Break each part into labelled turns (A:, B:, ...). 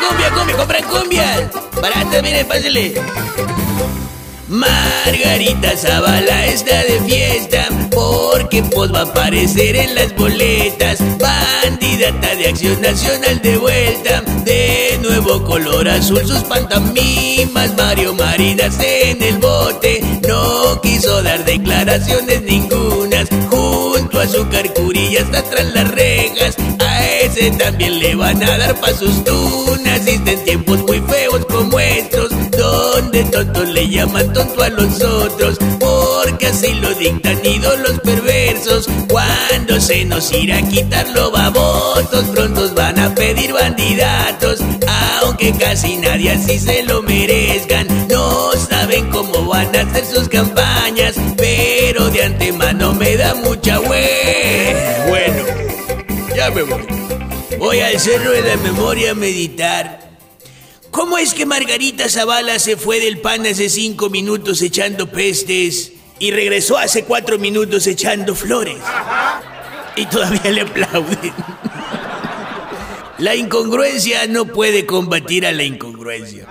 A: cumbia, cumbia, compran cumbia. Barata, miren, pásale. Margarita Zavala está de fiesta porque pues va a aparecer en las boletas. Bandidata de Acción Nacional de vuelta, de nuevo color azul sus pantamimas. Mario Marinas en el bote, no quiso dar declaraciones ningunas. Junto a su carcurilla hasta tras las rejas, a ese también le van a dar pa' sus tunas. Donde tontos le llaman tonto a los otros, porque así lo dictan ídolos perversos. Cuando se nos irá a quitar los babosos, prontos van a pedir bandidatos, aunque casi nadie así se lo merezcan. No saben cómo van a hacer sus campañas, pero de antemano me da mucha hue. Bueno, ya me voy. Voy al cerro de la memoria a meditar. ¿Cómo es que Margarita Zavala se fue del pan hace cinco minutos echando pestes y regresó hace cuatro minutos echando flores? Y todavía le aplauden. La incongruencia no puede combatir a la incongruencia.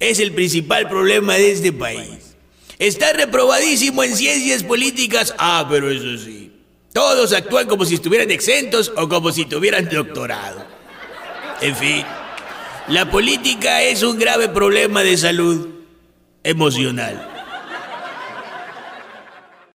A: Es el principal problema de este país. Está reprobadísimo en ciencias políticas. Ah, pero eso sí. Todos actúan como si estuvieran exentos o como si tuvieran doctorado. En fin. La política es un grave problema de salud emocional.